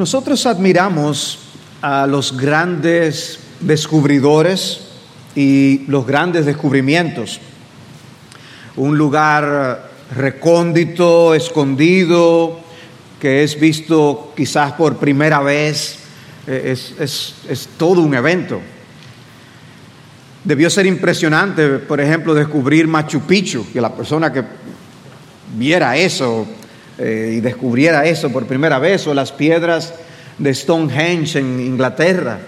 Nosotros admiramos a los grandes descubridores y los grandes descubrimientos. Un lugar recóndito, escondido, que es visto quizás por primera vez, eh, es, es todo un evento. Debió ser impresionante, por ejemplo, descubrir Machu Picchu, que la persona que viera eso eh, y descubriera eso por primera vez, o las piedras de Stonehenge en Inglaterra.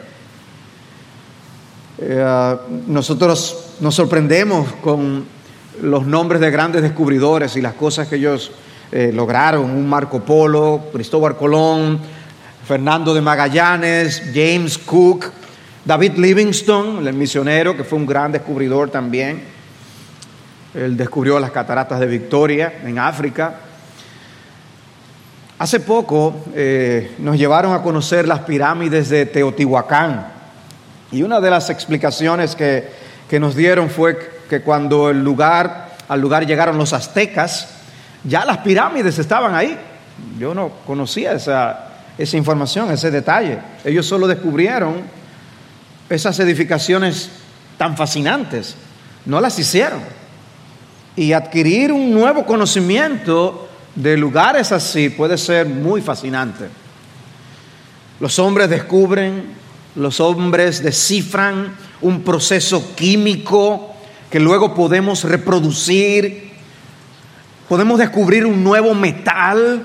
Eh, nosotros nos sorprendemos con los nombres de grandes descubridores y las cosas que ellos eh, lograron, un Marco Polo, Cristóbal Colón, Fernando de Magallanes, James Cook, David Livingstone, el misionero, que fue un gran descubridor también. Él descubrió las cataratas de Victoria en África. Hace poco eh, nos llevaron a conocer las pirámides de Teotihuacán y una de las explicaciones que, que nos dieron fue que cuando el lugar, al lugar llegaron los aztecas, ya las pirámides estaban ahí. Yo no conocía esa, esa información, ese detalle. Ellos solo descubrieron esas edificaciones tan fascinantes. No las hicieron. Y adquirir un nuevo conocimiento de lugares así puede ser muy fascinante. Los hombres descubren, los hombres descifran un proceso químico que luego podemos reproducir. Podemos descubrir un nuevo metal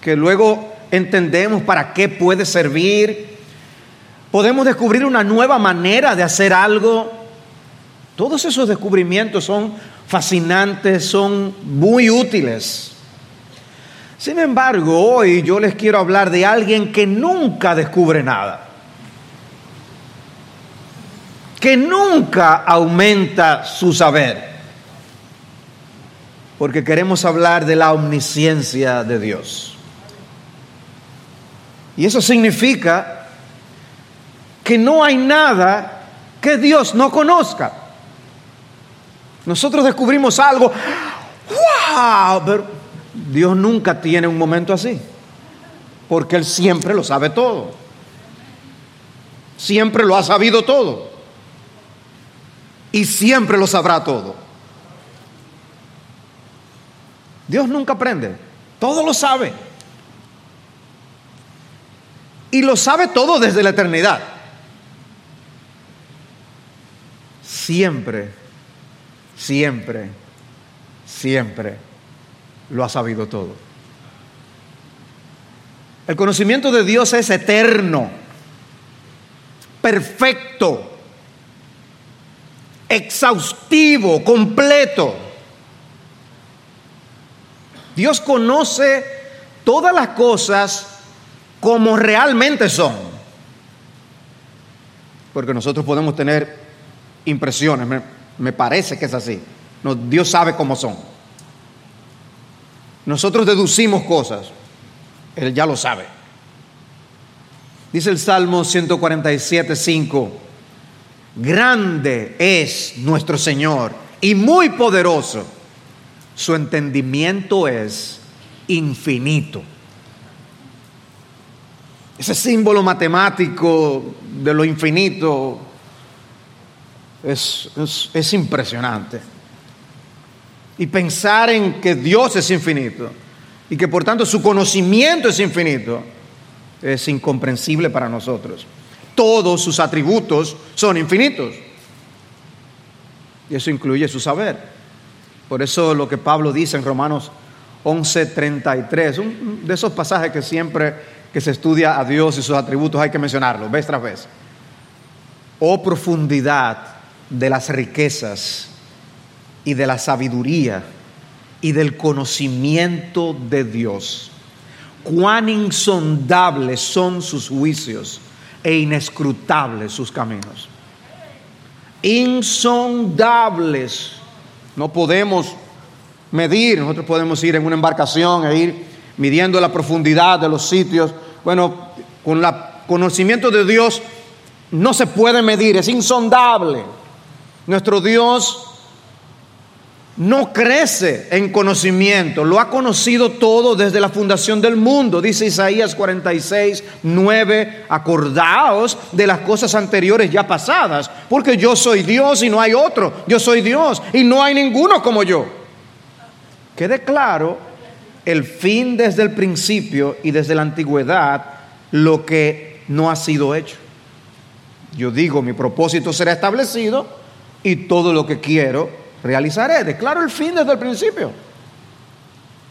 que luego entendemos para qué puede servir podemos descubrir una nueva manera de hacer algo. Todos esos descubrimientos son fascinantes, son muy útiles. Sin embargo, hoy yo les quiero hablar de alguien que nunca descubre nada, que nunca aumenta su saber, porque queremos hablar de la omnisciencia de Dios. Y eso significa que no hay nada que Dios no conozca. Nosotros descubrimos algo, wow, pero Dios nunca tiene un momento así, porque Él siempre lo sabe todo, siempre lo ha sabido todo y siempre lo sabrá todo. Dios nunca aprende, todo lo sabe. Y lo sabe todo desde la eternidad. siempre, siempre, siempre lo ha sabido todo. El conocimiento de Dios es eterno, perfecto, exhaustivo, completo. Dios conoce todas las cosas como realmente son. Porque nosotros podemos tener impresiones, me, parece que es así. No, Dios sabe cómo son. Nosotros deducimos cosas, Él ya lo sabe. Dice el Salmo 147, 5, grande es nuestro Señor y muy poderoso. Su entendimiento es infinito. Ese símbolo matemático de lo infinito es, impresionante. Y pensar en que Dios es infinito y que por tanto su conocimiento es infinito es incomprensible para nosotros. Todos sus atributos son infinitos. Y eso incluye su saber. Por eso lo que Pablo dice en Romanos 11:33, un de esos pasajes que siempre que se estudia a Dios y sus atributos hay que mencionarlo, vez tras vez. Oh profundidad de las riquezas y de la sabiduría y del conocimiento de Dios. Cuán insondables son sus juicios e inescrutables sus caminos. Insondables. No podemos medir, nosotros podemos ir en una embarcación e ir midiendo la profundidad de los sitios. Bueno, con el conocimiento de Dios no se puede medir, es insondable. Nuestro Dios no crece en conocimiento, lo ha conocido todo desde la fundación del mundo. Dice Isaías 46, 9, acordaos de las cosas anteriores ya pasadas, porque yo soy Dios y no hay otro, yo soy Dios y no hay ninguno como yo. Quede claro el fin desde el principio y desde la antigüedad, lo que no ha sido hecho. Yo digo, mi propósito será establecido y todo lo que quiero realizaré. Declaro el fin desde el principio.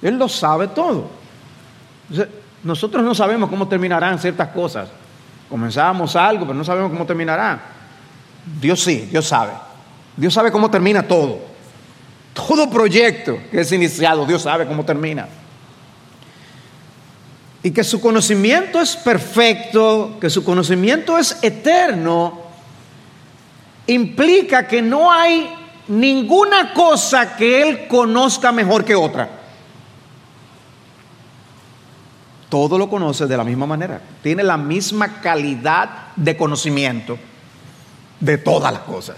Él lo sabe todo. nosotros no sabemos cómo terminarán ciertas cosas. Comenzamos algo, pero no sabemos cómo terminará. Dios sí, Dios sabe. Dios sabe cómo termina todo. Todo proyecto que es iniciado, Dios sabe cómo termina. Y que su conocimiento es perfecto, que su conocimiento es eterno, implica que no hay ninguna cosa que Él conozca mejor que otra. Todo lo conoce de la misma manera. Tiene la misma calidad de conocimiento de todas las cosas.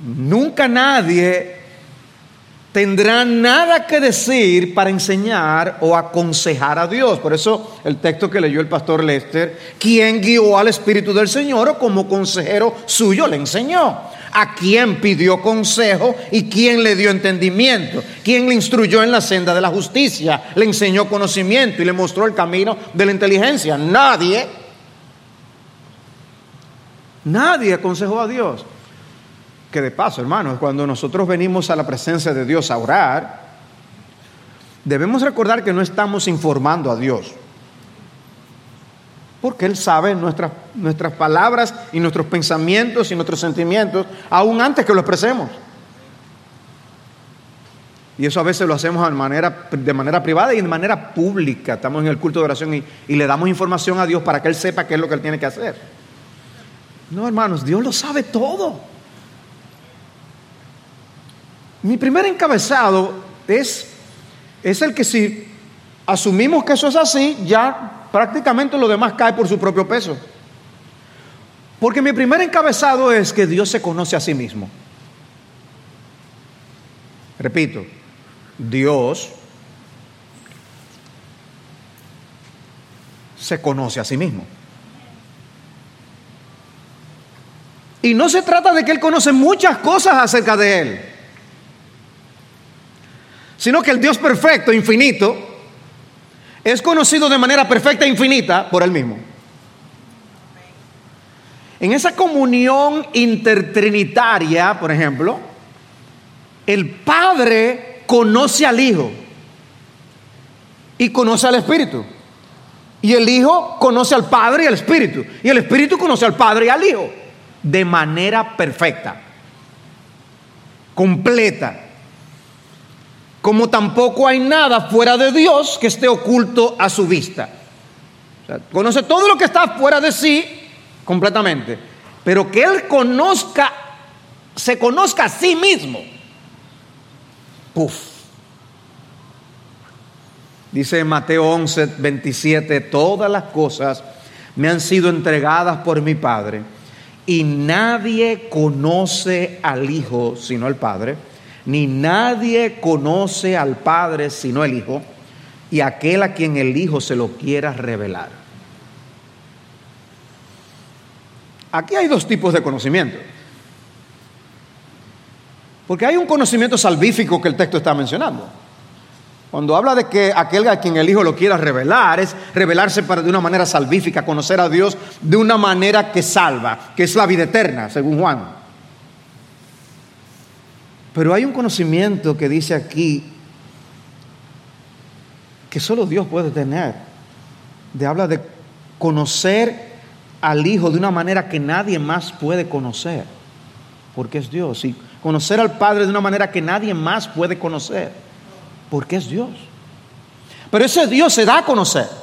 Nunca nadie tendrá nada que decir para enseñar o aconsejar a Dios. Por eso el texto que leyó el pastor Lester, quien guió al Espíritu del Señor o como consejero suyo le enseñó. A quien pidió consejo y quién le dio entendimiento, quien le instruyó en la senda de la justicia, le enseñó conocimiento y le mostró el camino de la inteligencia. Nadie, nadie aconsejó a Dios. Que de paso, hermanos, cuando nosotros venimos a la presencia de Dios a orar, debemos recordar que no estamos informando a Dios. Porque Él sabe nuestras, nuestras palabras y nuestros pensamientos y nuestros sentimientos aún antes que lo expresemos. Y eso a veces lo hacemos de manera, privada y de manera pública. Estamos en el culto de oración y, y le damos información a Dios para que Él sepa qué es lo que Él tiene que hacer. No, hermanos, Dios lo sabe todo. Mi primer encabezado es, es el que si asumimos que eso es así, ya prácticamente lo demás cae por su propio peso. Porque mi primer encabezado es que Dios se conoce a sí mismo. Repito, Dios se conoce a sí mismo. Y no se trata de que Él conoce muchas cosas acerca de Él sino que el Dios perfecto, infinito, es conocido de manera perfecta e infinita por Él mismo. En esa comunión intertrinitaria, por ejemplo, el Padre conoce al Hijo y conoce al Espíritu. Y el Hijo conoce al Padre y al Espíritu. Y el Espíritu conoce al Padre y al Hijo de manera perfecta, completa como tampoco hay nada fuera de Dios que esté oculto a su vista. conoce todo lo que está fuera de sí completamente, pero que Él conozca, se conozca a sí mismo. Puf. Dice Mateo 11, 27, todas las cosas me han sido entregadas por mi Padre y nadie conoce al Hijo sino el Padre ni nadie conoce al Padre sino el Hijo, y aquel a quien el Hijo se lo quiera revelar. Aquí hay dos tipos de conocimiento. Porque hay un conocimiento salvífico que el texto está mencionando. Cuando habla de que aquel a quien el Hijo lo quiera revelar, es revelarse para, de una manera salvífica, conocer a Dios de una manera que salva, que es la vida eterna, según Juan. Pero hay un conocimiento que dice aquí que solo Dios puede tener. De habla de conocer al Hijo de una manera que nadie más puede conocer, porque es Dios. Y conocer al Padre de una manera que nadie más puede conocer, porque es Dios. Pero ese Dios se da a conocer.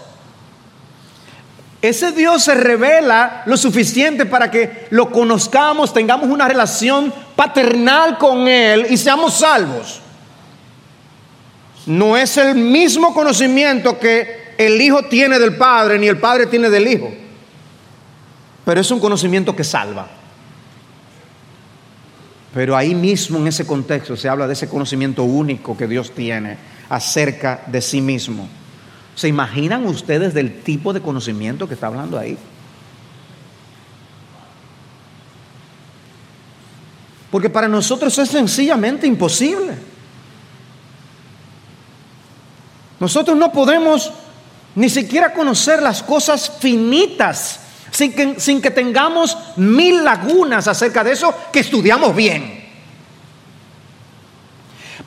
Ese Dios se revela lo suficiente para que lo conozcamos, tengamos una relación paternal con Él y seamos salvos. No es el mismo conocimiento que el Hijo tiene del Padre, ni el Padre tiene del Hijo. Pero es un conocimiento que salva. Pero ahí mismo en ese contexto se habla de ese conocimiento único que Dios tiene acerca de sí mismo. ¿Se imaginan ustedes del tipo de conocimiento que está hablando ahí? Porque para nosotros es sencillamente imposible. Nosotros no podemos ni siquiera conocer las cosas finitas sin que, sin que tengamos mil lagunas acerca de eso que estudiamos bien.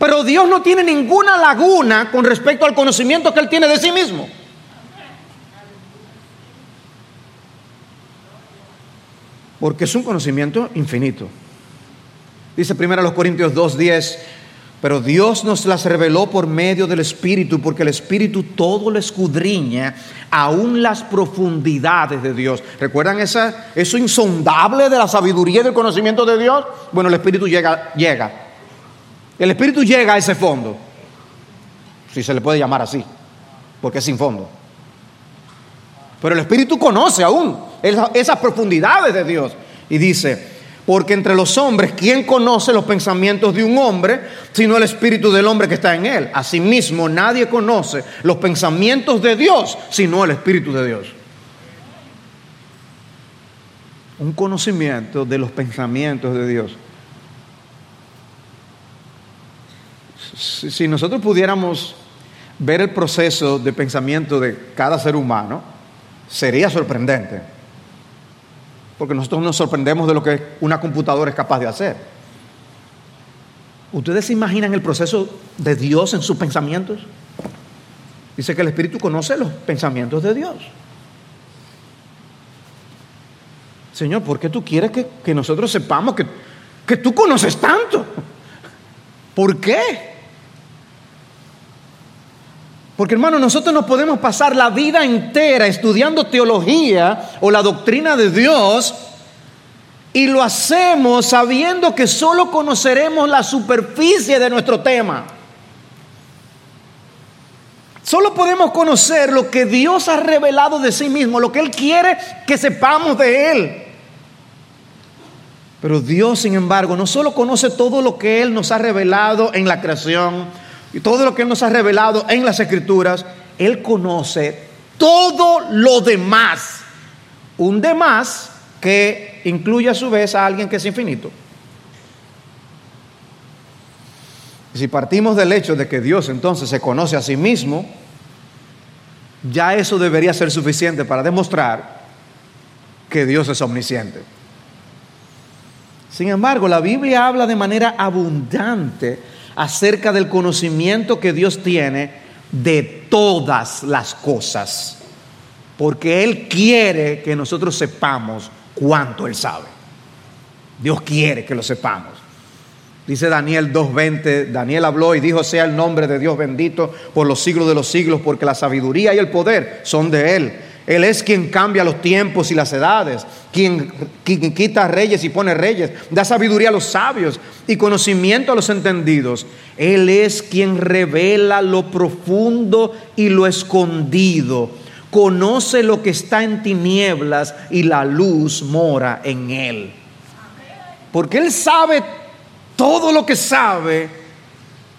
Pero Dios no tiene ninguna laguna con respecto al conocimiento que Él tiene de sí mismo. Porque es un conocimiento infinito. Dice primero los Corintios 2:10, pero Dios nos las reveló por medio del Espíritu, porque el Espíritu todo lo escudriña, aún las profundidades de Dios. ¿Recuerdan esa, eso insondable de la sabiduría y del conocimiento de Dios? Bueno, el Espíritu llega, llega. El Espíritu llega a ese fondo, si se le puede llamar así, porque es sin fondo. Pero el Espíritu conoce aún esas profundidades de Dios y dice, porque entre los hombres, ¿quién conoce los pensamientos de un hombre sino el espíritu del hombre que está en él? Asimismo, nadie conoce los pensamientos de Dios sino el espíritu de Dios. Un conocimiento de los pensamientos de Dios. Si nosotros pudiéramos ver el proceso de pensamiento de cada ser humano, sería sorprendente porque nosotros nos sorprendemos de lo que una computadora es capaz de hacer. ¿Ustedes se imaginan el proceso de Dios en sus pensamientos? Dice que el Espíritu conoce los pensamientos de Dios. Señor, ¿por qué tú quieres que, nosotros sepamos que, que tú conoces tanto? ¿Por qué? Porque hermano, nosotros no podemos pasar la vida entera estudiando teología o la doctrina de Dios y lo hacemos sabiendo que solo conoceremos la superficie de nuestro tema. Solo podemos conocer lo que Dios ha revelado de sí mismo, lo que Él quiere que sepamos de Él. Pero Dios, sin embargo, no solo conoce todo lo que Él nos ha revelado en la creación, y todo lo que Él nos ha revelado en las Escrituras, Él conoce todo lo demás. Un demás que incluye a su vez a alguien que es infinito. si partimos del hecho de que Dios entonces se conoce a sí mismo, ya eso debería ser suficiente para demostrar que Dios es omnisciente. Sin embargo, la Biblia habla de manera abundante acerca del conocimiento que Dios tiene de todas las cosas. Porque Él quiere que nosotros sepamos cuánto Él sabe. Dios quiere que lo sepamos. Dice Daniel 2.20, Daniel habló y dijo, sea el nombre de Dios bendito por los siglos de los siglos, porque la sabiduría y el poder son de Él. Él es quien cambia los tiempos y las edades, quien, quita reyes y pone reyes, da sabiduría a los sabios y conocimiento a los entendidos. Él es quien revela lo profundo y lo escondido. Conoce lo que está en tinieblas y la luz mora en él. Porque Él sabe todo lo que sabe,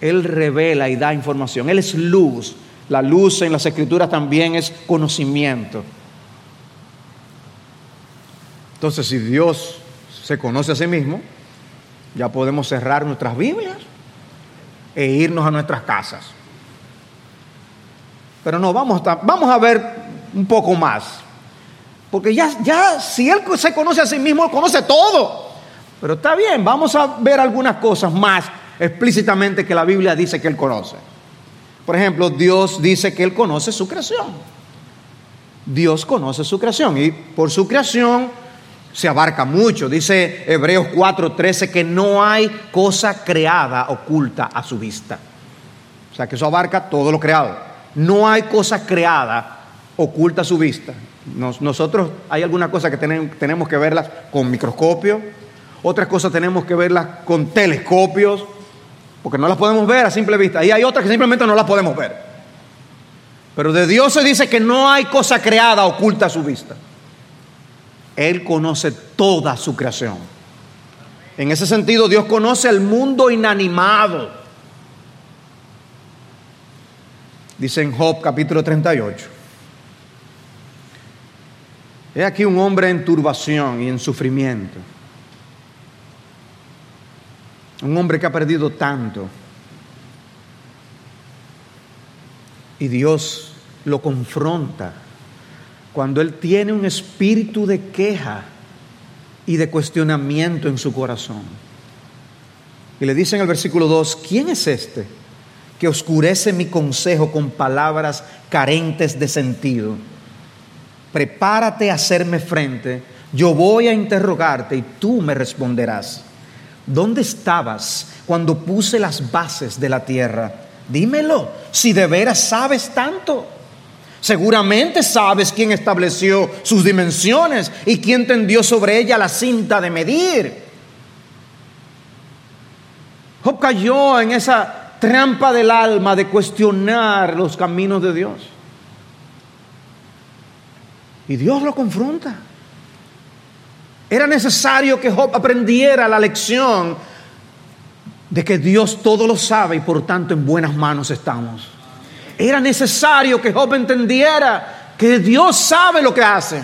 Él revela y da información. Él es luz la luz en las escrituras también es conocimiento. Entonces, si Dios se conoce a sí mismo, ya podemos cerrar nuestras Biblias e irnos a nuestras casas. Pero no, vamos a, vamos a ver un poco más. Porque ya, ya, si Él se conoce a sí mismo, conoce todo. Pero está bien, vamos a ver algunas cosas más explícitamente que la Biblia dice que Él conoce. Por ejemplo, Dios dice que Él conoce su creación. Dios conoce su creación y por su creación se abarca mucho. Dice Hebreos 4:13 que no hay cosa creada oculta a su vista. O sea que eso abarca todo lo creado. No hay cosa creada oculta a su vista. nosotros hay algunas cosas que tenemos, tenemos que verlas con microscopio, otras cosas tenemos que verlas con telescopios, porque no las podemos ver a simple vista. Y hay otras que simplemente no las podemos ver. Pero de Dios se dice que no hay cosa creada oculta a su vista. Él conoce toda su creación. en ese sentido Dios conoce al mundo inanimado. Dice en Job capítulo 38. He aquí un hombre en turbación y en sufrimiento. Un hombre que ha perdido tanto. Y Dios lo confronta cuando él tiene un espíritu de queja y de cuestionamiento en su corazón. Y le dice en el versículo 2, ¿quién es este que oscurece mi consejo con palabras carentes de sentido? Prepárate a hacerme frente, yo voy a interrogarte y tú me responderás. ¿Dónde estabas cuando puse las bases de la tierra? Dímelo, si de veras sabes tanto. Seguramente sabes quién estableció sus dimensiones y quién tendió sobre ella la cinta de medir. Job cayó en esa trampa del alma de cuestionar los caminos de Dios. Y Dios lo confronta. Era necesario que Job aprendiera la lección de que Dios todo lo sabe y por tanto en buenas manos estamos. Era necesario que Job entendiera que Dios sabe lo que hace.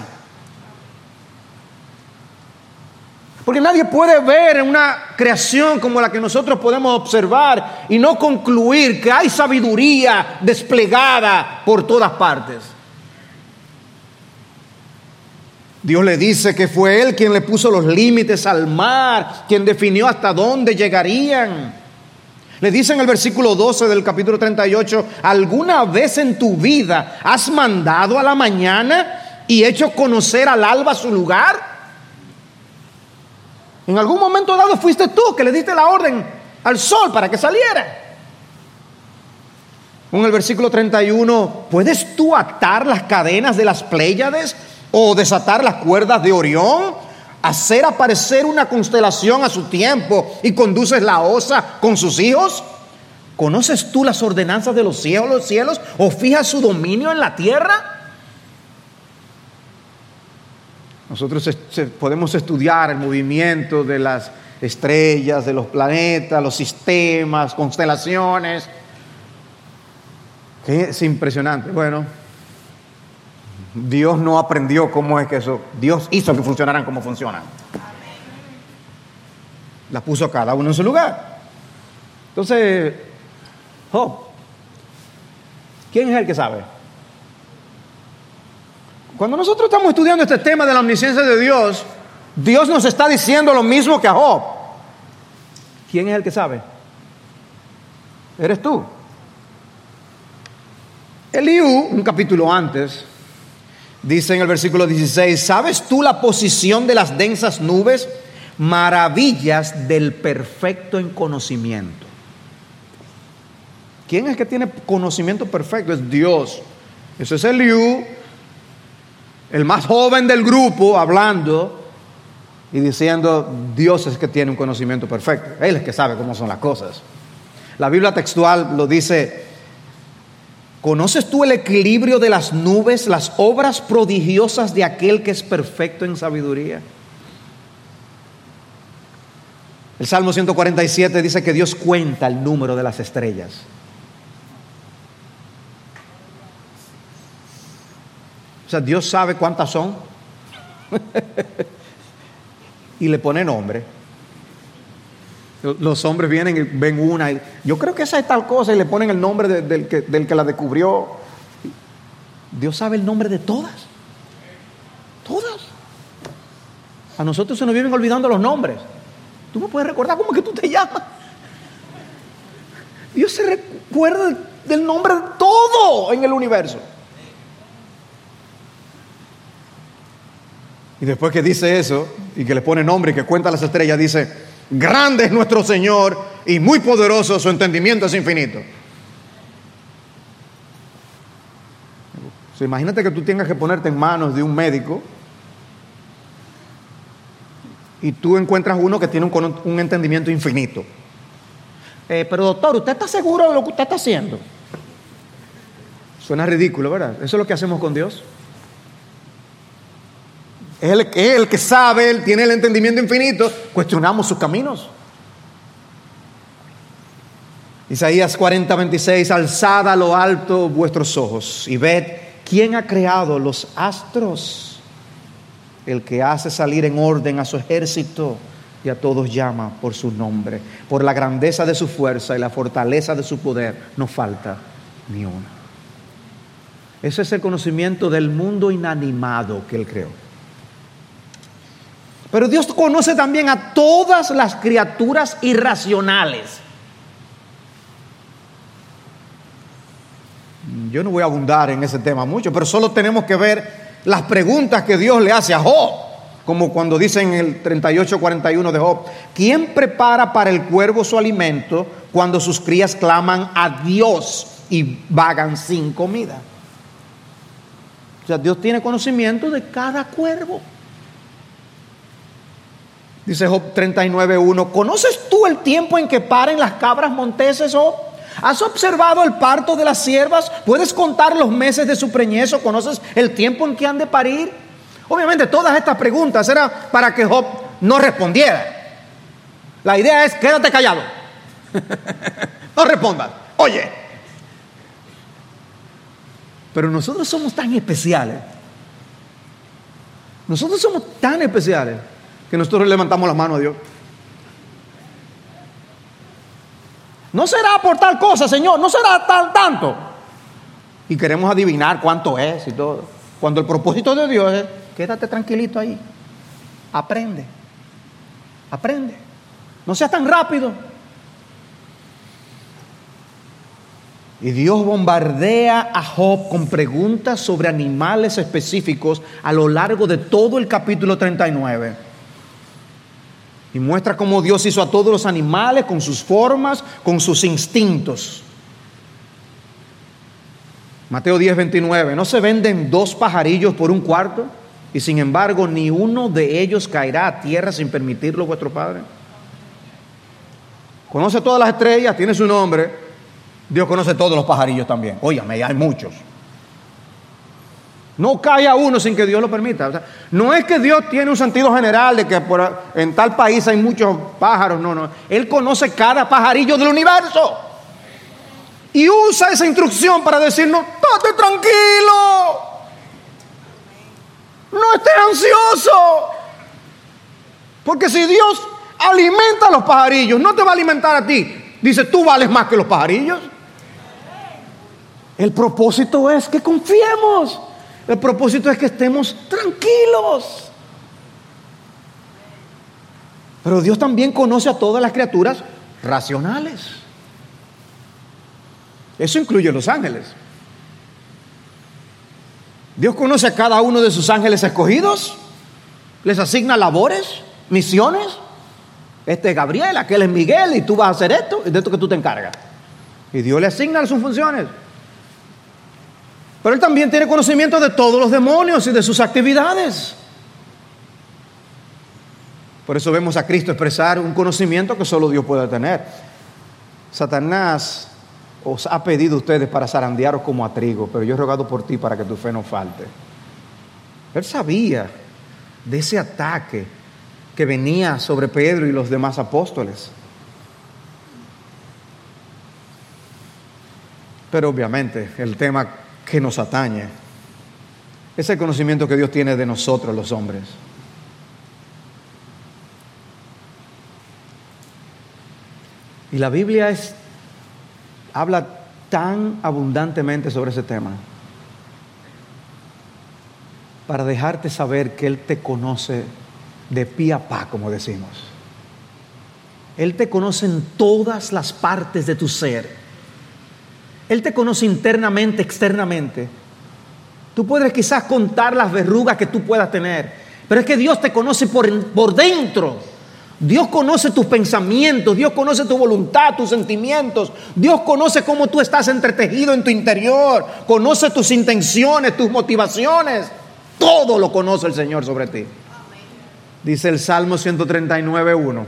Porque nadie puede ver una creación como la que nosotros podemos observar y no concluir que hay sabiduría desplegada por todas partes. Dios le dice que fue Él quien le puso los límites al mar, quien definió hasta dónde llegarían. Le dice en el versículo 12 del capítulo 38, ¿alguna vez en tu vida has mandado a la mañana y hecho conocer al alba su lugar? En algún momento dado fuiste tú que le diste la orden al sol para que saliera. En el versículo 31, ¿puedes tú atar las cadenas de las Pléyades o desatar las cuerdas de Orión, hacer aparecer una constelación a su tiempo y conduces la osa con sus hijos? ¿Conoces tú las ordenanzas de los cielos, los cielos o fijas su dominio en la tierra? Nosotros podemos estudiar el movimiento de las estrellas, de los planetas, los sistemas, constelaciones. Es impresionante. Bueno, Dios no aprendió cómo es que eso, Dios hizo que funcionaran como funcionan. Las puso cada uno en su lugar. Entonces, Job, ¿quién es el que sabe? Cuando nosotros estamos estudiando este tema de la omnisciencia de Dios, Dios nos está diciendo lo mismo que a Job. ¿Quién es el que sabe? Eres tú. Eliú, un capítulo antes, Dice en el versículo 16, ¿sabes tú la posición de las densas nubes? Maravillas del perfecto en conocimiento. ¿Quién es que tiene conocimiento perfecto? Es Dios. Ese es Eliú, el más joven del grupo, hablando y diciendo, Dios es que tiene un conocimiento perfecto. Él es que sabe cómo son las cosas. La Biblia textual lo dice ¿Conoces tú el equilibrio de las nubes, las obras prodigiosas de aquel que es perfecto en sabiduría? El Salmo 147 dice que Dios cuenta el número de las estrellas. O sea, Dios sabe cuántas son y le pone nombre. Los hombres vienen y ven una. Y, yo creo que esa es tal cosa y le ponen el nombre del, que, la descubrió. Dios sabe el nombre de todas. Todas. A nosotros se nos viven olvidando los nombres. Tú me puedes recordar cómo que tú te llamas. Dios se recuerda del nombre de todo en el universo. Y después que dice eso y que le pone nombre y que cuenta las estrellas, dice, Grande es nuestro Señor y muy poderoso, su entendimiento es infinito. imagínate que tú tengas que ponerte en manos de un médico y tú encuentras uno que tiene un, entendimiento infinito. Eh, pero doctor, ¿usted está seguro de lo que usted está haciendo? Suena ridículo, ¿verdad? Eso es lo que hacemos con Dios. Es el, es el que sabe, él tiene el entendimiento infinito, cuestionamos sus caminos. Isaías 40, 26, alzad a lo alto vuestros ojos y ved quién ha creado los astros, el que hace salir en orden a su ejército y a todos llama por su nombre, por la grandeza de su fuerza y la fortaleza de su poder, no falta ni una. Ese es el conocimiento del mundo inanimado que él creó. Pero Dios conoce también a todas las criaturas irracionales. Yo no voy a abundar en ese tema mucho, pero solo tenemos que ver las preguntas que Dios le hace a Job, como cuando dice en el 38-41 de Job, ¿quién prepara para el cuervo su alimento cuando sus crías claman a Dios y vagan sin comida? O sea, Dios tiene conocimiento de cada cuervo. Dice Job 39.1, ¿conoces tú el tiempo en que paren las cabras monteses, Job? ¿Has observado el parto de las siervas? ¿Puedes contar los meses de su preñez conoces el tiempo en que han de parir? Obviamente todas estas preguntas eran para que Job no respondiera. La idea es quédate callado. no respondas. Oye. Pero nosotros somos tan especiales. Nosotros somos tan especiales que nosotros levantamos la mano a Dios. No será por tal cosa, Señor, no será tal tanto. Y queremos adivinar cuánto es y todo. Cuando el propósito de Dios es, quédate tranquilito ahí. Aprende. Aprende. No seas tan rápido. Y Dios bombardea a Job con preguntas sobre animales específicos a lo largo de todo el capítulo 39. Y muestra cómo Dios hizo a todos los animales con sus formas, con sus instintos. Mateo 10, 29. ¿No se venden dos pajarillos por un cuarto? Y sin embargo, ni uno de ellos caerá a tierra sin permitirlo vuestro Padre. Conoce todas las estrellas, tiene su nombre. Dios conoce todos los pajarillos también. Óyame, hay muchos. No cae a uno sin que Dios lo permita. no es que Dios tiene un sentido general de que en tal país hay muchos pájaros, no, no. Él conoce cada pajarillo del universo. Y usa esa instrucción para decirnos, estate tranquilo. No estés ansioso. Porque si Dios alimenta a los pajarillos, no te va a alimentar a ti. Dice, tú vales más que los pajarillos. El propósito es que confiemos. El propósito es que estemos tranquilos. Pero Dios también conoce a todas las criaturas racionales. Eso incluye los ángeles. Dios conoce a cada uno de sus ángeles escogidos, les asigna labores, misiones. Este es Gabriel, aquel es Miguel, y tú vas a hacer esto, y de esto que tú te encargas. Y Dios le asigna sus funciones. Pero él también tiene conocimiento de todos los demonios y de sus actividades. Por eso vemos a Cristo expresar un conocimiento que solo Dios puede tener. Satanás os ha pedido a ustedes para zarandearos como a trigo, pero yo he rogado por ti para que tu fe no falte. Él sabía de ese ataque que venía sobre Pedro y los demás apóstoles. Pero obviamente el tema que nos atañe. Es el conocimiento que Dios tiene de nosotros los hombres. Y la Biblia es, habla tan abundantemente sobre ese tema para dejarte saber que Él te conoce de pie a pa, como decimos. Él te conoce en todas las partes de tu ser. Él te conoce internamente, externamente. Tú puedes quizás contar las verrugas que tú puedas tener, pero es que Dios te conoce por, por dentro. Dios conoce tus pensamientos, Dios conoce tu voluntad, tus sentimientos, Dios conoce cómo tú estás entretejido en tu interior, conoce tus intenciones, tus motivaciones, todo lo conoce el Señor sobre ti. Dice el Salmo 139, 1.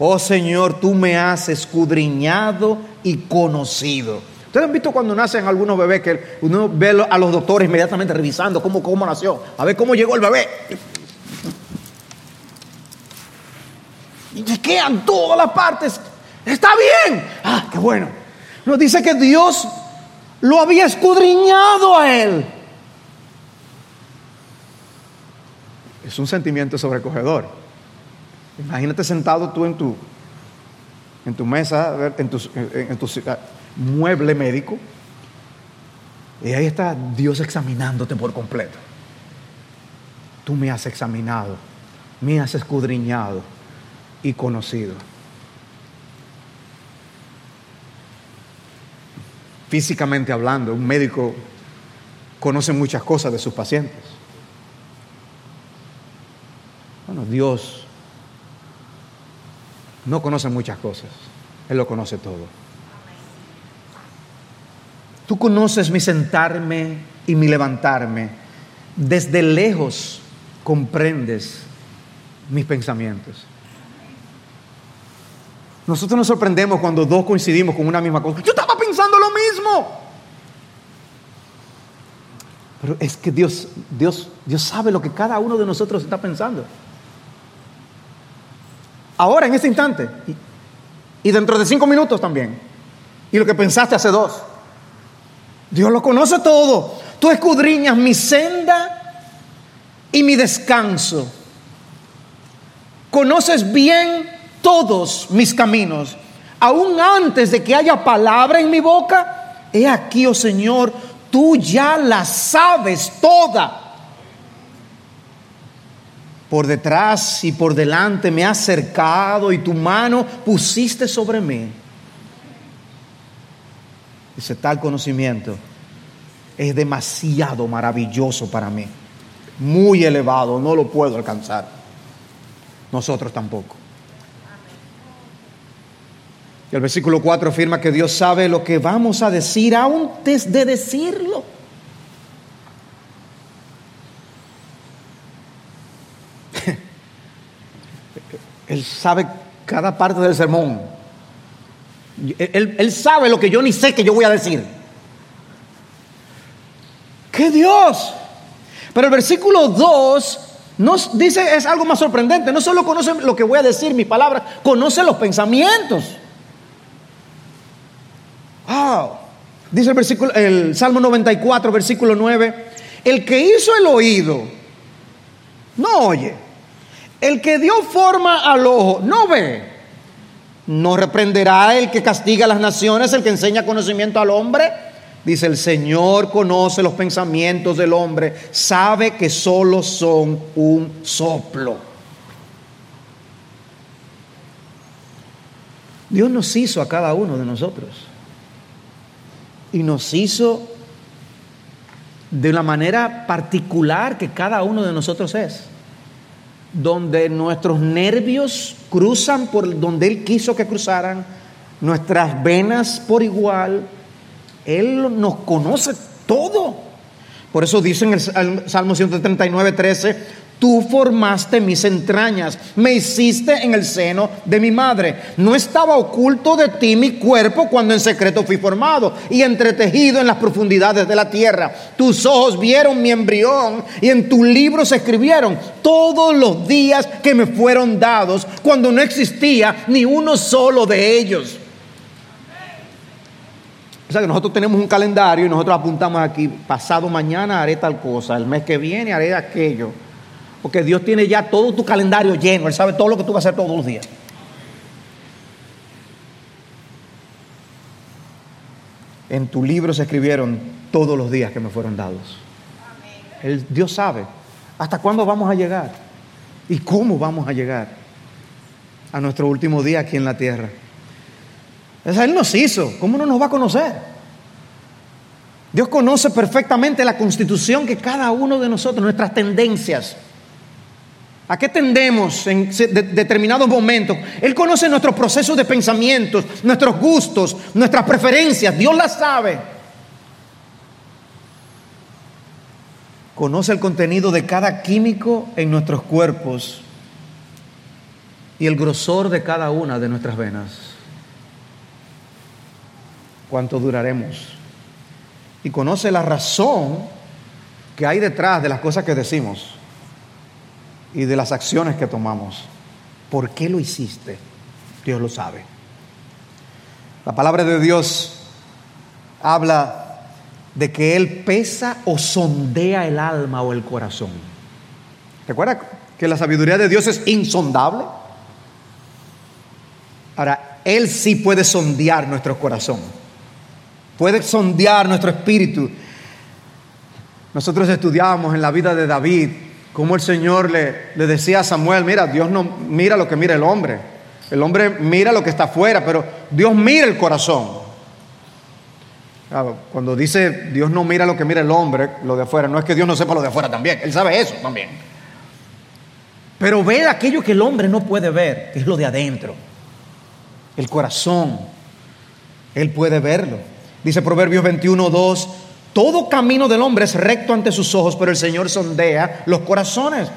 Oh Señor, tú me has escudriñado y conocido. Ustedes han visto cuando nacen algunos bebés que uno ve a los doctores inmediatamente revisando cómo, cómo nació, a ver cómo llegó el bebé. Y chequean todas las partes. Está bien. Ah, qué bueno. Nos dice que Dios lo había escudriñado a él. Es un sentimiento sobrecogedor. Imagínate sentado tú en tu, en tu mesa, en tu, en, en tu mueble médico, y ahí está Dios examinándote por completo. Tú me has examinado, me has escudriñado y conocido. Físicamente hablando, un médico conoce muchas cosas de sus pacientes. Bueno, Dios no conoce muchas cosas, Él lo conoce todo. Tú conoces mi sentarme y mi levantarme. Desde lejos comprendes mis pensamientos. Nosotros nos sorprendemos cuando dos coincidimos con una misma cosa. Yo estaba pensando lo mismo. Pero es que Dios, Dios, Dios sabe lo que cada uno de nosotros está pensando. Ahora, en este instante. Y, y dentro de cinco minutos también. Y lo que pensaste hace dos. Dios lo conoce todo. Tú escudriñas mi senda y mi descanso. Conoces bien todos mis caminos. Aún antes de que haya palabra en mi boca, he aquí, oh Señor, tú ya la sabes toda. Por detrás y por delante me has cercado y tu mano pusiste sobre mí. Ese tal conocimiento es demasiado maravilloso para mí. Muy elevado, no lo puedo alcanzar. Nosotros tampoco. Y el versículo 4 afirma que Dios sabe lo que vamos a decir antes de decirlo. Él sabe cada parte del sermón. Él, sabe lo que yo ni sé que yo voy a decir. ¡Qué Dios! Pero el versículo 2 nos dice, es algo más sorprendente. No solo conoce lo que voy a decir, mis palabras, conoce los pensamientos. Dice el versículo, el Salmo 94, versículo 9. El que hizo el oído, no oye. El que dio forma al ojo, no ve. ¿No reprenderá el que castiga a las naciones, el que enseña conocimiento al hombre? Dice, el Señor conoce los pensamientos del hombre, sabe que solo son un soplo. Dios nos hizo a cada uno de nosotros y nos hizo de la manera particular que cada uno de nosotros es donde nuestros nervios cruzan por donde Él quiso que cruzaran, nuestras venas por igual. Él nos conoce todo. Por eso dice en el Salmo 139, 13, Tú formaste mis entrañas, me hiciste en el seno de mi madre. No estaba oculto de ti mi cuerpo cuando en secreto fui formado y entretejido en las profundidades de la tierra. Tus ojos vieron mi embrión y en tu libro se escribieron todos los días que me fueron dados cuando no existía ni uno solo de ellos. O sea que nosotros tenemos un calendario y nosotros apuntamos aquí, pasado mañana haré tal cosa, el mes que viene haré aquello. Porque Dios tiene ya todo tu calendario lleno. Él sabe todo lo que tú vas a hacer todos los días. En tu libro se escribieron todos los días que me fueron dados. Dios sabe hasta cuándo vamos a llegar y cómo vamos a llegar a nuestro último día aquí en la tierra. Él nos hizo, ¿cómo no nos va a conocer? Dios conoce perfectamente la constitución que cada uno de nosotros, nuestras tendencias, ¿A qué tendemos en determinados momentos? Él conoce nuestros procesos de pensamientos, nuestros gustos, nuestras preferencias. Dios las sabe. Conoce el contenido de cada químico en nuestros cuerpos y el grosor de cada una de nuestras venas. ¿Cuánto duraremos? Y conoce la razón que hay detrás de las cosas que decimos y de las acciones que tomamos. ¿Por qué lo hiciste? Dios lo sabe. La palabra de Dios habla de que Él pesa o sondea el alma o el corazón. ¿Recuerda que la sabiduría de Dios es insondable? Ahora, Él sí puede sondear nuestro corazón, puede sondear nuestro espíritu. Nosotros estudiábamos en la vida de David cómo el Señor le, le decía a Samuel, mira, Dios no mira lo que mira el hombre, el hombre mira lo que está afuera, pero Dios mira el corazón. Cuando dice Dios no mira lo que mira el hombre, lo de afuera, no es que Dios no sepa lo de afuera también, Él sabe eso también. Pero ve aquello que el hombre no puede ver, que es lo de adentro, el corazón. Él puede verlo. Dice Proverbios 21, 2, todo camino del hombre es recto ante sus ojos, pero el Señor sondea los corazones.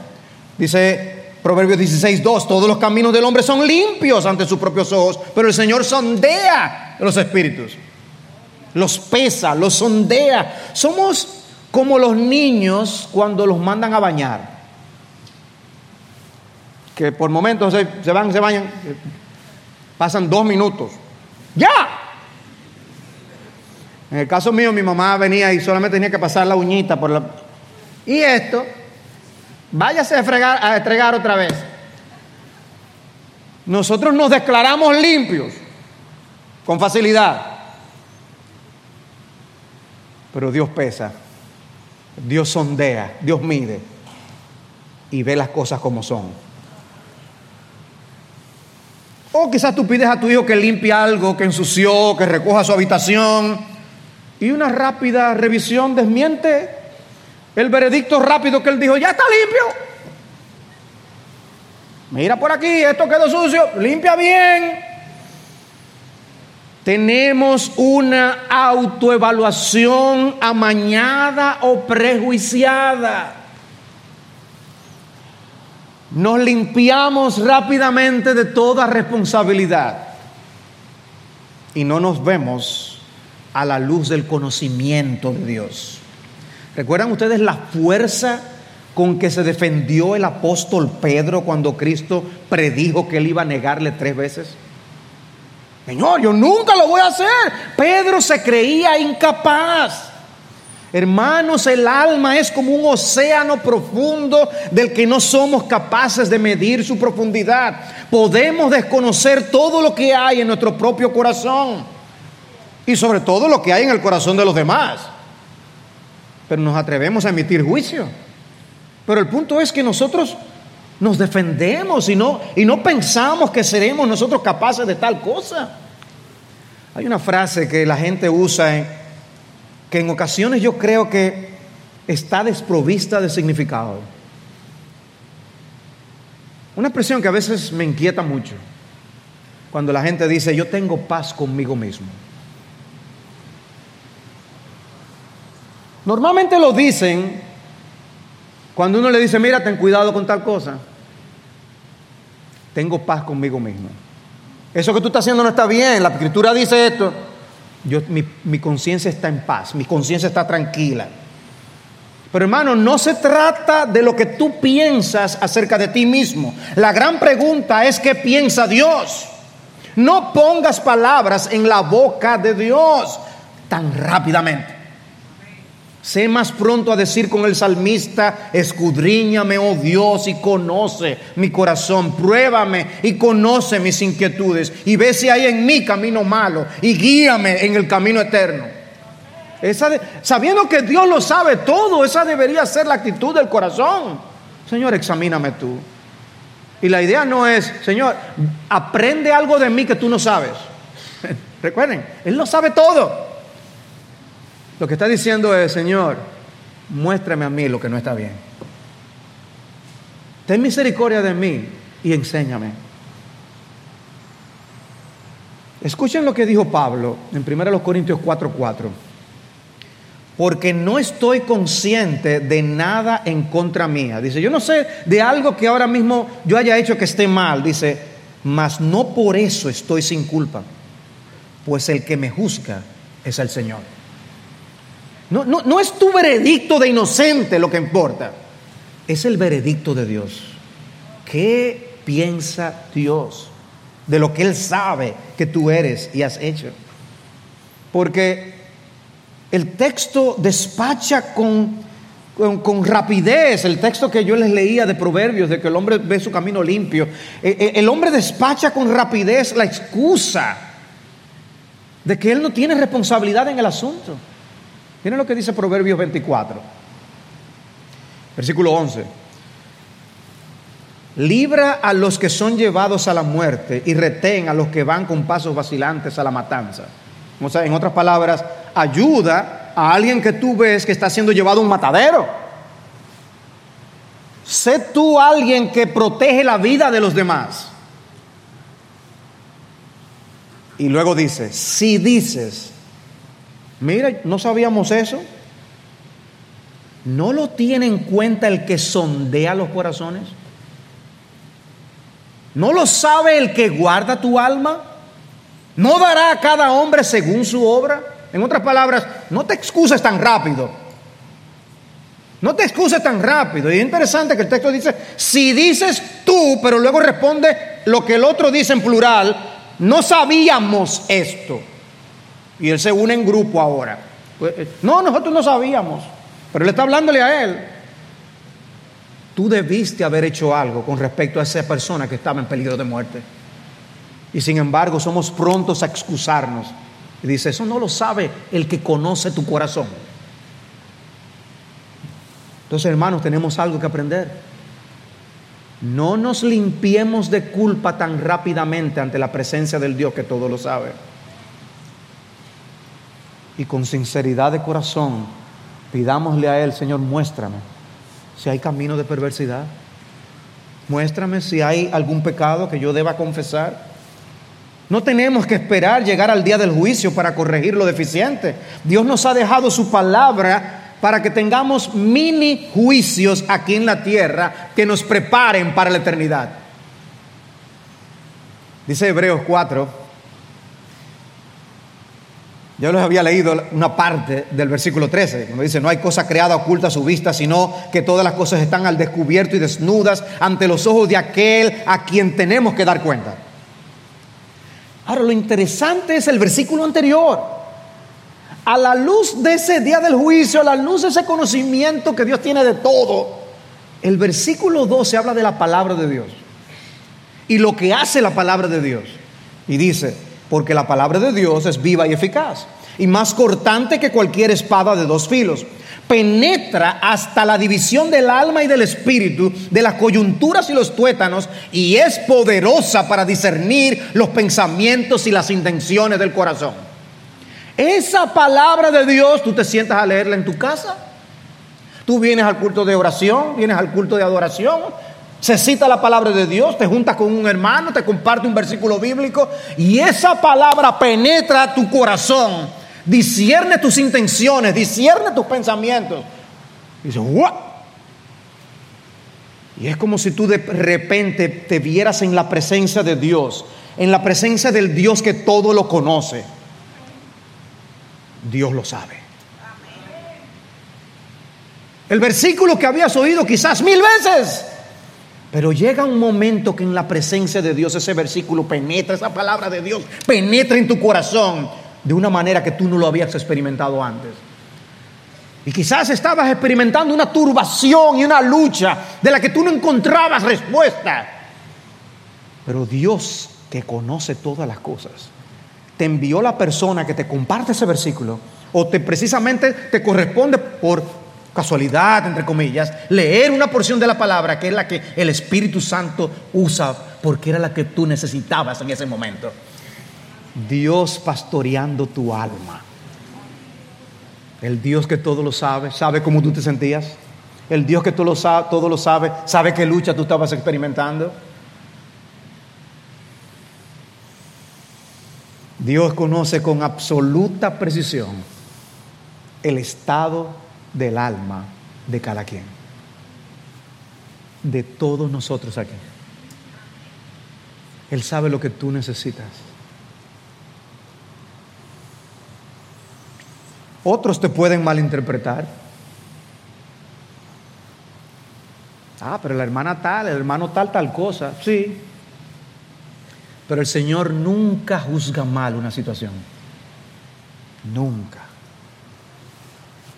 Dice Proverbios 16, 2, todos los caminos del hombre son limpios ante sus propios ojos, pero el Señor sondea los espíritus los pesa, los sondea. Somos como los niños cuando los mandan a bañar. Que por momentos se, van, se bañan, pasan dos minutos. ¡Ya! En el caso mío, mi mamá venía y solamente tenía que pasar la uñita por la. Y esto, váyase a, fregar, a estregar otra vez. Nosotros nos declaramos limpios con facilidad. Pero Dios pesa, Dios sondea, Dios mide y ve las cosas como son. O quizás tú pides a tu hijo que limpie algo, que ensució, que recoja su habitación y una rápida revisión desmiente el veredicto rápido que él dijo, ya está limpio. Mira por aquí, esto quedó sucio, limpia bien. Tenemos una autoevaluación amañada o prejuiciada. Nos limpiamos rápidamente de toda responsabilidad y no nos vemos a la luz del conocimiento de Dios. ¿Recuerdan ustedes la fuerza con que se defendió el apóstol Pedro cuando Cristo predijo que él iba a negarle tres veces? Señor, yo nunca lo voy a hacer. Pedro se creía incapaz. Hermanos, el alma es como un océano profundo del que no somos capaces de medir su profundidad. Podemos desconocer todo lo que hay en nuestro propio corazón y sobre todo lo que hay en el corazón de los demás. Pero nos atrevemos a emitir juicio. Pero el punto es que nosotros nos defendemos y no, y no pensamos que seremos nosotros capaces de tal cosa. Hay una frase que la gente usa que en ocasiones yo creo que está desprovista de significado. Una expresión que a veces me inquieta mucho. Cuando la gente dice, yo tengo paz conmigo mismo. Normalmente lo dicen cuando uno le dice, mira, ten cuidado con tal cosa tengo paz conmigo mismo. Eso que tú estás haciendo no está bien, la escritura dice esto. Yo, mi, mi conciencia está en paz, mi conciencia está tranquila. Pero hermano, no se trata de lo que tú piensas acerca de ti mismo. La gran pregunta es qué piensa Dios. No pongas palabras en la boca de Dios tan rápidamente. Sé más pronto a decir con el salmista, escudriñame, oh Dios, y conoce mi corazón, pruébame y conoce mis inquietudes, y ve si hay en mí camino malo, y guíame en el camino eterno. Esa sabiendo que Dios lo sabe todo, esa debería ser la actitud del corazón. Señor, examíname tú. Y la idea no es, Señor, aprende algo de mí que tú no sabes. Recuerden, Él lo sabe todo. Lo que está diciendo es, Señor, muéstrame a mí lo que no está bien. Ten misericordia de mí y enséñame. Escuchen lo que dijo Pablo en 1 Corintios 4:4. Porque no estoy consciente de nada en contra mía. Dice, yo no sé de algo que ahora mismo yo haya hecho que esté mal. Dice, mas no por eso estoy sin culpa. Pues el que me juzga es el Señor. No, no, es tu veredicto de inocente lo que importa, es el veredicto de Dios. ¿Qué piensa Dios, de lo que Él sabe que tú eres y has hecho. Porque el texto despacha con, con, rapidez, el texto que yo les leía de Proverbios, de que el hombre ve su camino limpio, eh, eh, el hombre despacha con rapidez la excusa de que él no tiene responsabilidad en el asunto. Miren lo que dice Proverbios 24, versículo 11. Libra a los que son llevados a la muerte y retén a los que van con pasos vacilantes a la matanza. O sea, en otras palabras, ayuda a alguien que tú ves que está siendo llevado a un matadero. Sé tú alguien que protege la vida de los demás. Y luego dice, si dices, mira, no sabíamos eso, ¿no lo tiene en cuenta el que sondea los corazones? ¿No lo sabe el que guarda tu alma? ¿No dará a cada hombre según su obra? En otras palabras, no te excuses tan rápido. No te excuses tan rápido. Y es interesante que el texto dice, si dices tú, pero luego responde lo que el otro dice en plural, no sabíamos esto. Y él se une en grupo ahora. Pues, eh, no, nosotros no sabíamos. Pero él está hablándole a él. Tú debiste haber hecho algo con respecto a esa persona que estaba en peligro de muerte. Y sin embargo somos prontos a excusarnos. Y dice, eso no lo sabe el que conoce tu corazón. Entonces, hermanos, tenemos algo que aprender. No nos limpiemos de culpa tan rápidamente ante la presencia del Dios que todo lo sabe. Y con sinceridad de corazón, pidámosle a Él, Señor, muéstrame si hay camino de perversidad. Muéstrame si hay algún pecado que yo deba confesar. No tenemos que esperar llegar al día del juicio para corregir lo deficiente. Dios nos ha dejado su palabra para que tengamos mini juicios aquí en la tierra que nos preparen para la eternidad. Dice Hebreos 4. Yo les había leído una parte del versículo 13, cuando dice, no hay cosa creada oculta a su vista, sino que todas las cosas están al descubierto y desnudas ante los ojos de aquel a quien tenemos que dar cuenta. Ahora, lo interesante es el versículo anterior. A la luz de ese día del juicio, a la luz de ese conocimiento que Dios tiene de todo, el versículo 12 habla de la palabra de Dios y lo que hace la palabra de Dios. Y dice, porque la palabra de Dios es viva y eficaz y más cortante que cualquier espada de dos filos penetra hasta la división del alma y del espíritu, de las coyunturas y los tuétanos, y es poderosa para discernir los pensamientos y las intenciones del corazón. Esa palabra de Dios, tú te sientas a leerla en tu casa. Tú vienes al culto de oración, vienes al culto de adoración, se cita la palabra de Dios, te juntas con un hermano, te comparte un versículo bíblico y esa palabra penetra tu corazón discierne tus intenciones, discierne tus pensamientos. Y dice, Y es como si tú de repente te vieras en la presencia de Dios, en la presencia del Dios que todo lo conoce. Dios lo sabe. El versículo que habías oído quizás mil veces. Pero llega un momento que en la presencia de Dios ese versículo penetra, esa palabra de Dios penetra en tu corazón de una manera que tú no lo habías experimentado antes. Y quizás estabas experimentando una turbación y una lucha de la que tú no encontrabas respuesta. Pero Dios, que conoce todas las cosas, te envió la persona que te comparte ese versículo o te precisamente te corresponde por casualidad, entre comillas, leer una porción de la palabra que es la que el Espíritu Santo usa porque era la que tú necesitabas en ese momento. Dios pastoreando tu alma. El Dios que todo lo sabe, sabe cómo tú te sentías. El Dios que todo lo sabe, todo lo sabe, sabe qué lucha tú estabas experimentando. Dios conoce con absoluta precisión el estado del alma de cada quien, de todos nosotros aquí. Él sabe lo que tú necesitas. Otros te pueden malinterpretar. Ah, pero la hermana tal, el hermano tal, tal cosa. Sí. Pero el Señor nunca juzga mal una situación. Nunca.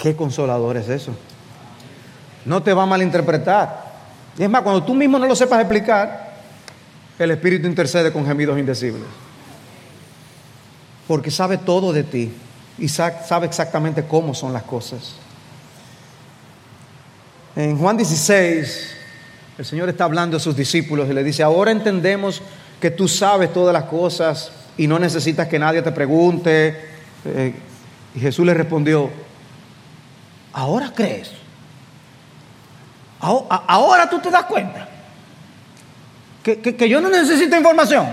Qué consolador es eso. No te va a malinterpretar. Y es más, cuando tú mismo no lo sepas explicar, el Espíritu intercede con gemidos indecibles. Porque sabe todo de ti y sabe exactamente cómo son las cosas. En Juan 16, el Señor está hablando a sus discípulos y le dice, ahora entendemos que tú sabes todas las cosas y no necesitas que nadie te pregunte. Eh, y Jesús le respondió, ¿ahora crees? Ahora tú te das cuenta que, yo no necesito información.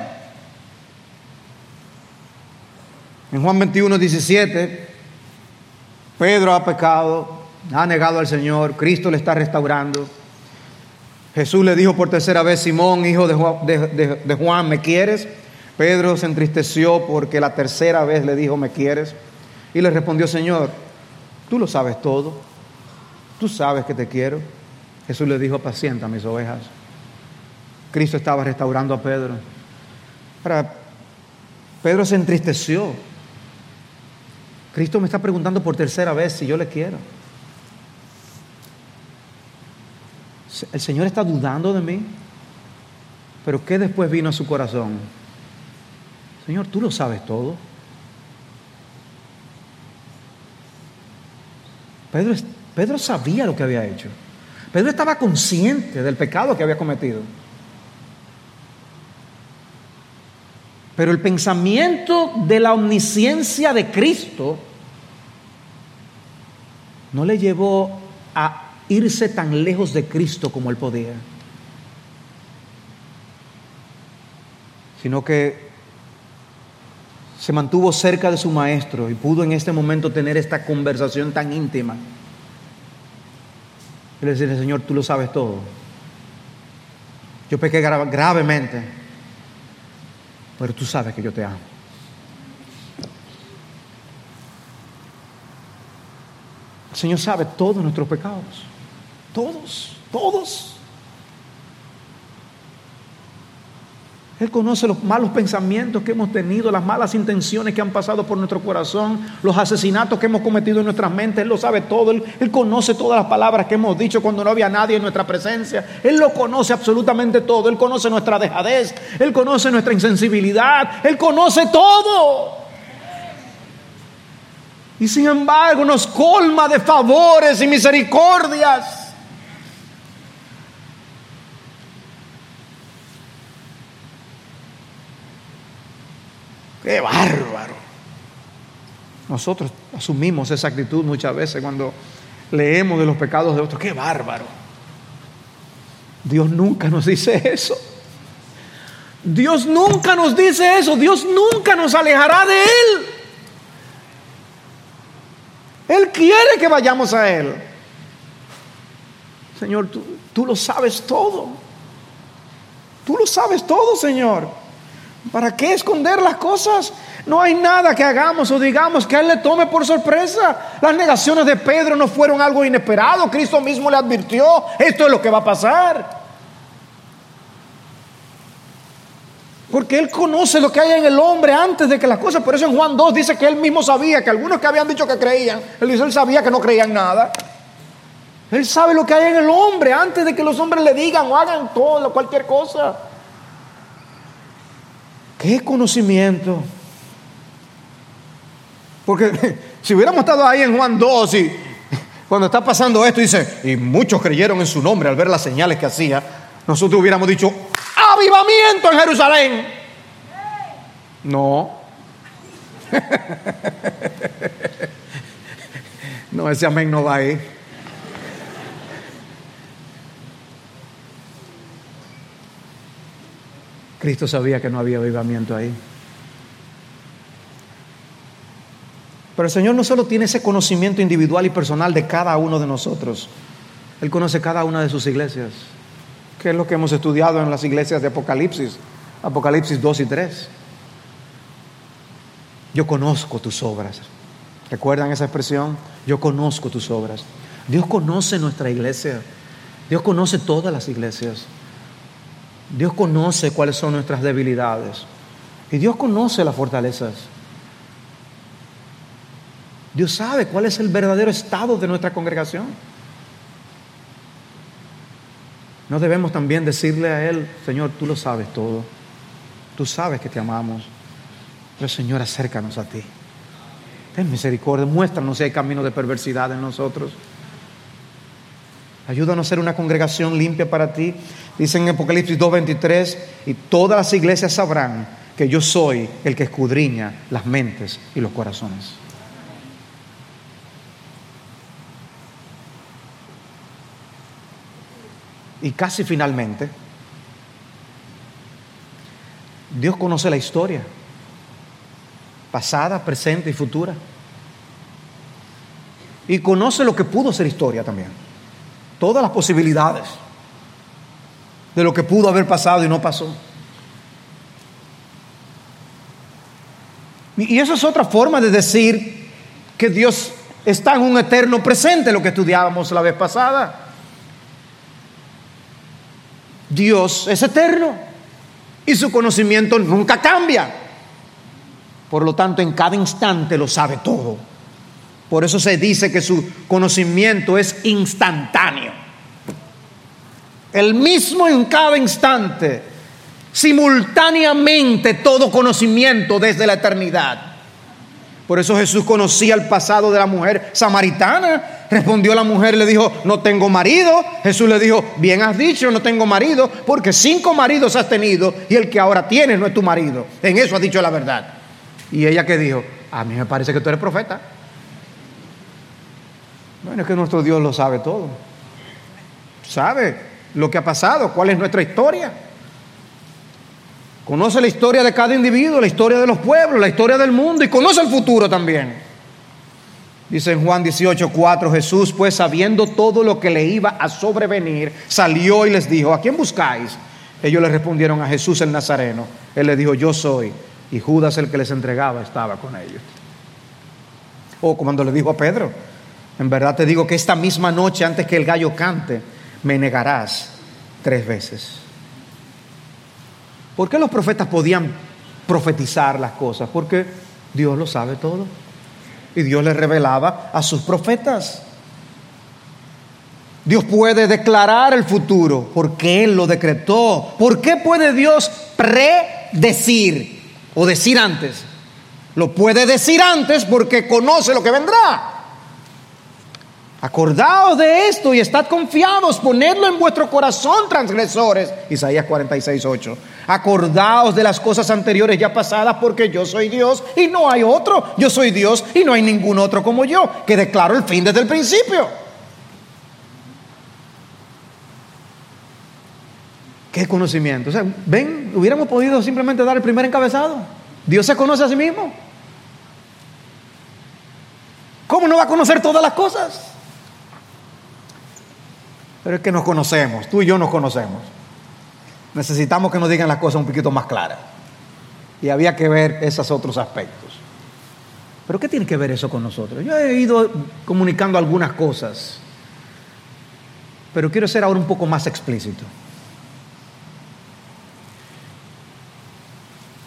En Juan 21, 17, Pedro ha pecado, ha negado al Señor, Cristo le está restaurando. Jesús le dijo por tercera vez, Simón, hijo de Juan, ¿me quieres? Pedro se entristeció porque la tercera vez le dijo, ¿me quieres? Y le respondió, Señor, tú lo sabes todo, tú sabes que te quiero. Jesús le dijo, pacienta mis ovejas. Cristo estaba restaurando a Pedro. Ahora, Pedro se entristeció. Cristo me está preguntando por tercera vez si yo le quiero. El Señor está dudando de mí. Pero ¿qué después vino a su corazón? Señor, tú lo sabes todo. Pedro, Pedro sabía lo que había hecho. Pedro estaba consciente del pecado que había cometido. Pero el pensamiento de la omnisciencia de Cristo no le llevó a irse tan lejos de Cristo como él podía, sino que se mantuvo cerca de su maestro y pudo en este momento tener esta conversación tan íntima. Y le decirle, Señor, tú lo sabes todo. Yo pequé gravemente, pero tú sabes que yo te amo. El Señor sabe todos nuestros pecados. Todos, todos. Él conoce los malos pensamientos que hemos tenido, las malas intenciones que han pasado por nuestro corazón, los asesinatos que hemos cometido en nuestras mentes. Él lo sabe todo. Él, conoce todas las palabras que hemos dicho cuando no había nadie en nuestra presencia. Él lo conoce absolutamente todo. Él conoce nuestra dejadez. Él conoce nuestra insensibilidad. Él conoce todo. Y sin embargo nos colma de favores y misericordias. ¡Qué bárbaro! Nosotros asumimos esa actitud muchas veces cuando leemos de los pecados de otros. ¡Qué bárbaro! Dios nunca nos dice eso. Dios nunca nos dice eso. Dios nunca nos alejará de Él. Él quiere que vayamos a Él. Señor, tú, tú lo sabes todo. Tú lo sabes todo, Señor. ¿Para qué esconder las cosas? No hay nada que hagamos o digamos que a Él le tome por sorpresa. Las negaciones de Pedro no fueron algo inesperado. Cristo mismo le advirtió, esto es lo que va a pasar. Porque Él conoce lo que hay en el hombre antes de que las cosas. Por eso en Juan 2 dice que Él mismo sabía que algunos que habían dicho que creían, Él dice, Él sabía que no creían nada. Él sabe lo que hay en el hombre antes de que los hombres le digan o hagan todo, cualquier cosa. ¿Qué conocimiento? Porque si hubiéramos estado ahí en Juan 2 y cuando está pasando esto dice, y muchos creyeron en su nombre al ver las señales que hacía, nosotros hubiéramos dicho, avivamiento en Jerusalén. No. no, ese amén no va ahí. Cristo sabía que no había avivamiento ahí. Pero el Señor no solo tiene ese conocimiento individual y personal de cada uno de nosotros, Él conoce cada una de sus iglesias, que es lo que hemos estudiado en las iglesias de Apocalipsis, Apocalipsis 2 y 3. Yo conozco tus obras. ¿Recuerdan esa expresión? Yo conozco tus obras. Dios conoce nuestra iglesia. Dios conoce todas las iglesias. Dios conoce cuáles son nuestras debilidades. Y Dios conoce las fortalezas. Dios sabe cuál es el verdadero estado de nuestra congregación. No debemos también decirle a Él, Señor, tú lo sabes todo. Tú sabes que te amamos. Pero Señor, acércanos a ti. Ten misericordia, muéstranos si hay camino de perversidad en nosotros. Ayúdanos a ser una congregación limpia para ti. Dice en Apocalipsis 2.23, y todas las iglesias sabrán que yo soy el que escudriña las mentes y los corazones. Y casi finalmente, Dios conoce la historia, pasada, presente y futura. Y conoce lo que pudo ser historia también. Todas las posibilidades de lo que pudo haber pasado y no pasó. Y eso es otra forma de decir que Dios está en un eterno presente, lo que estudiábamos la vez pasada. Dios es eterno y su conocimiento nunca cambia. Por lo tanto, en cada instante lo sabe todo. Por eso se dice que su conocimiento es instantáneo. El mismo en cada instante, simultáneamente todo conocimiento desde la eternidad. Por eso Jesús conocía el pasado de la mujer samaritana. Respondió la mujer le dijo, no tengo marido. Jesús le dijo, bien has dicho, no tengo marido, porque cinco maridos has tenido y el que ahora tienes no es tu marido. En eso has dicho la verdad. Y ella que dijo, a mí me parece que tú eres profeta. Bueno, es que nuestro Dios lo sabe todo. Sabe lo que ha pasado, cuál es nuestra historia. Conoce la historia de cada individuo, la historia de los pueblos, la historia del mundo y conoce el futuro también. Dice en Juan 18, 4, Jesús, pues sabiendo todo lo que le iba a sobrevenir, salió y les dijo, ¿a quién buscáis? Ellos le respondieron a Jesús el Nazareno. Él les dijo, yo soy. Y Judas, el que les entregaba, estaba con ellos. O cuando le dijo a Pedro, en verdad te digo que esta misma noche, antes que el gallo cante, me negarás tres veces. ¿Por qué los profetas podían profetizar las cosas? Porque Dios lo sabe todo. Y Dios le revelaba a sus profetas. Dios puede declarar el futuro porque Él lo decretó. ¿Por qué puede Dios predecir o decir antes? Lo puede decir antes porque conoce lo que vendrá. Acordaos de esto y estad confiados, ponedlo en vuestro corazón, transgresores. Isaías 46, 8. Acordaos de las cosas anteriores ya pasadas, porque yo soy Dios y no hay otro. Yo soy Dios y no hay ningún otro como yo, que declaro el fin desde el principio. ¿Qué conocimiento? O sea, ven, hubiéramos podido simplemente dar el primer encabezado. Dios se conoce a sí mismo. ¿Cómo no va a conocer todas las cosas? Pero es que nos conocemos, tú y yo nos conocemos. Necesitamos que nos digan las cosas un poquito más claras. Y había que ver esos otros aspectos. Pero ¿qué tiene que ver eso con nosotros? Yo he ido comunicando algunas cosas, pero quiero ser ahora un poco más explícito.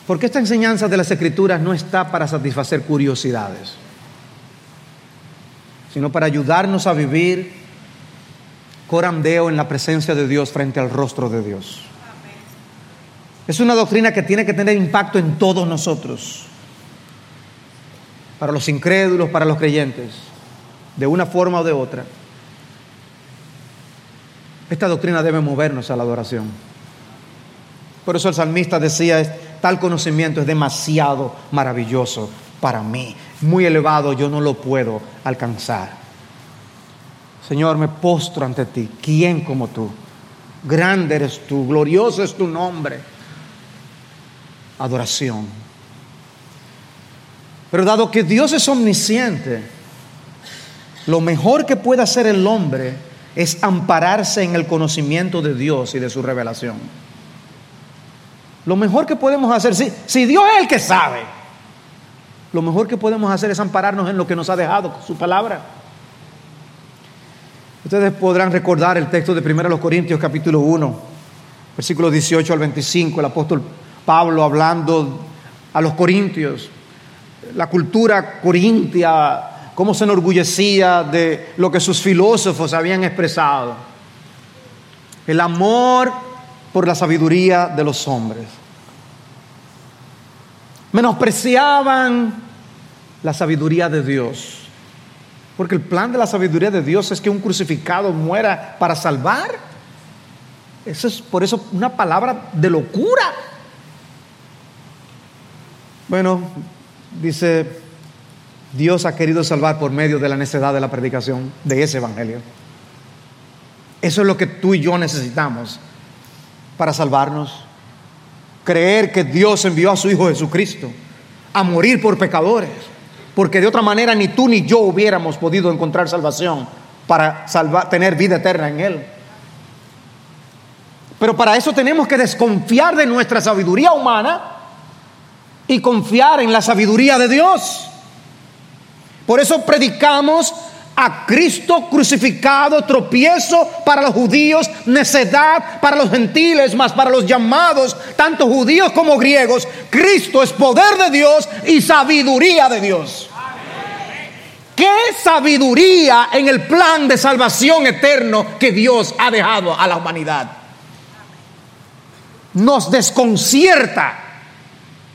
Porque esta enseñanza de las escrituras no está para satisfacer curiosidades, sino para ayudarnos a vivir corandeo en la presencia de Dios frente al rostro de Dios. Es una doctrina que tiene que tener impacto en todos nosotros, para los incrédulos, para los creyentes, de una forma o de otra. Esta doctrina debe movernos a la adoración. Por eso el salmista decía, tal conocimiento es demasiado maravilloso para mí, muy elevado, yo no lo puedo alcanzar. Señor, me postro ante ti. ¿Quién como tú? Grande eres tú, glorioso es tu nombre. Adoración. Pero dado que Dios es omnisciente, lo mejor que puede hacer el hombre es ampararse en el conocimiento de Dios y de su revelación. Lo mejor que podemos hacer, si, si Dios es el que sabe, lo mejor que podemos hacer es ampararnos en lo que nos ha dejado, su palabra. Ustedes podrán recordar el texto de 1 Corintios capítulo 1, versículos 18 al 25, el apóstol Pablo hablando a los corintios, la cultura corintia, cómo se enorgullecía de lo que sus filósofos habían expresado, el amor por la sabiduría de los hombres. Menospreciaban la sabiduría de Dios. Porque el plan de la sabiduría de Dios es que un crucificado muera para salvar. Eso es por eso una palabra de locura. Bueno, dice, Dios ha querido salvar por medio de la necedad de la predicación de ese evangelio. Eso es lo que tú y yo necesitamos para salvarnos. Creer que Dios envió a su Hijo Jesucristo a morir por pecadores porque de otra manera ni tú ni yo hubiéramos podido encontrar salvación para tener vida eterna en Él. Pero para eso tenemos que desconfiar de nuestra sabiduría humana y confiar en la sabiduría de Dios. Por eso predicamos a Cristo crucificado, tropiezo para los judíos, necedad para los gentiles, más para los llamados, tanto judíos como griegos. Cristo es poder de Dios y sabiduría de Dios. ¿Qué sabiduría en el plan de salvación eterno que Dios ha dejado a la humanidad? Nos desconcierta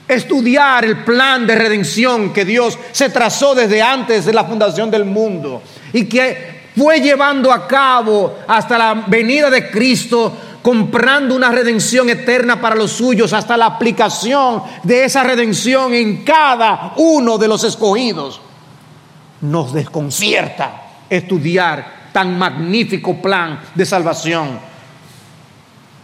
estudiar el plan de redención que Dios se trazó desde antes de la fundación del mundo y que fue llevando a cabo hasta la venida de Cristo, comprando una redención eterna para los suyos, hasta la aplicación de esa redención en cada uno de los escogidos. Nos desconcierta estudiar tan magnífico plan de salvación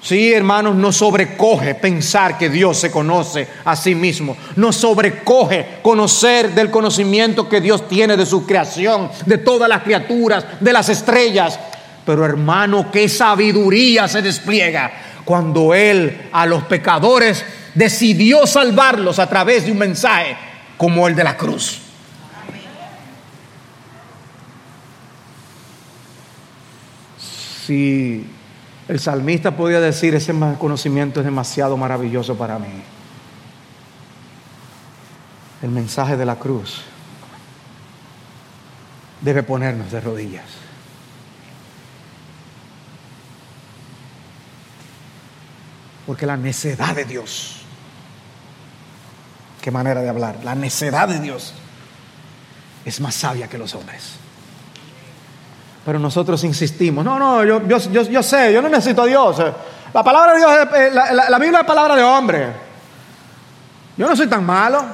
Sí, hermanos, nos sobrecoge pensar que Dios se conoce a sí mismo. Nos sobrecoge conocer del conocimiento que Dios tiene de su creación, de todas las criaturas, de las estrellas. Pero hermano, qué sabiduría se despliega cuando Él a los pecadores decidió salvarlos a través de un mensaje como el de la cruz. Si el salmista podía decir, ese conocimiento es demasiado maravilloso para mí. El mensaje de la cruz debe ponernos de rodillas. Porque la necedad de Dios, qué manera de hablar, la necedad de Dios es más sabia que los hombres. Pero nosotros insistimos, no, no, yo, yo, sé, yo no necesito a Dios. La palabra de Dios, eh, la, Biblia es palabra de hombre. Yo no soy tan malo.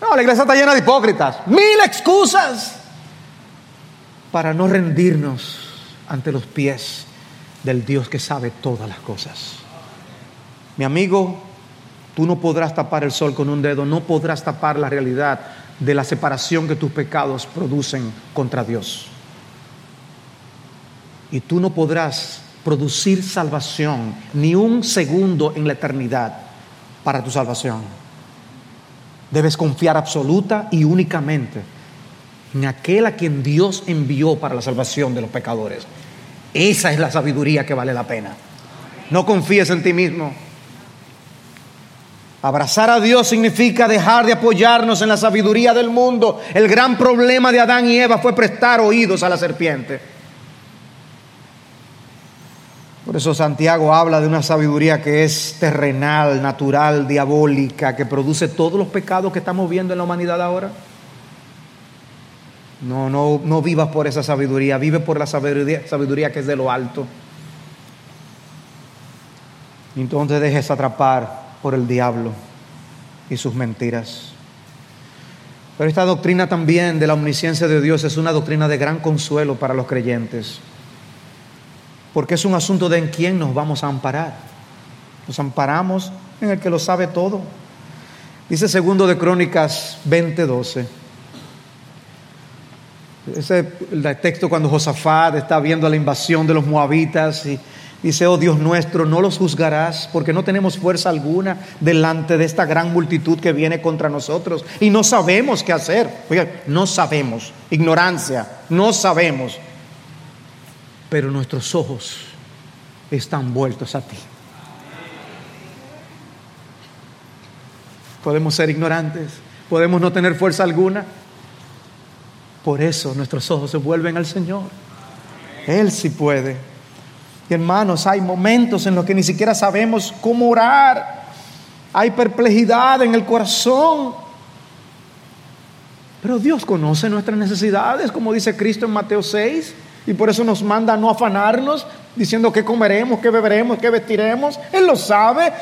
No, la iglesia está llena de hipócritas. Mil excusas para no rendirnos ante los pies del Dios que sabe todas las cosas. Mi amigo, tú no podrás tapar el sol con un dedo, no podrás tapar la realidad de la separación que tus pecados producen contra Dios y tú no podrás producir salvación ni un segundo en la eternidad para tu salvación. Debes confiar absoluta y únicamente en aquel a quien Dios envió para la salvación de los pecadores. Esa es la sabiduría que vale la pena. No confíes en ti mismo. Abrazar a Dios significa dejar de apoyarnos en la sabiduría del mundo. El gran problema de Adán y Eva fue prestar oídos a la serpiente. Por eso Santiago habla de una sabiduría que es terrenal, natural, diabólica, que produce todos los pecados que estamos viendo en la humanidad ahora. No, no, no vivas por esa sabiduría, vive por la sabiduría, sabiduría que es de lo alto. Entonces dejes atrapar por el diablo y sus mentiras. Pero esta doctrina también de la omnisciencia de Dios es una doctrina de gran consuelo para los creyentes porque es un asunto de en quién nos vamos a amparar. Nos amparamos en el que lo sabe todo. Dice segundo de Crónicas 20:12. Ese el texto cuando Josafat está viendo la invasión de los moabitas y dice, oh Dios nuestro, no los juzgarás porque no tenemos fuerza alguna delante de esta gran multitud que viene contra nosotros y no sabemos qué hacer. Oiga, no sabemos, ignorancia, no sabemos. Pero nuestros ojos están vueltos a ti. Podemos ser ignorantes, podemos no tener fuerza alguna. Por eso nuestros ojos se vuelven al Señor. Él sí puede. Y hermanos, hay momentos en los que ni siquiera sabemos cómo orar. Hay perplejidad en el corazón. Pero Dios conoce nuestras necesidades, como dice Cristo en Mateo 6, y por eso nos manda a no afanarnos diciendo qué comeremos, qué beberemos, qué vestiremos. Él lo sabe.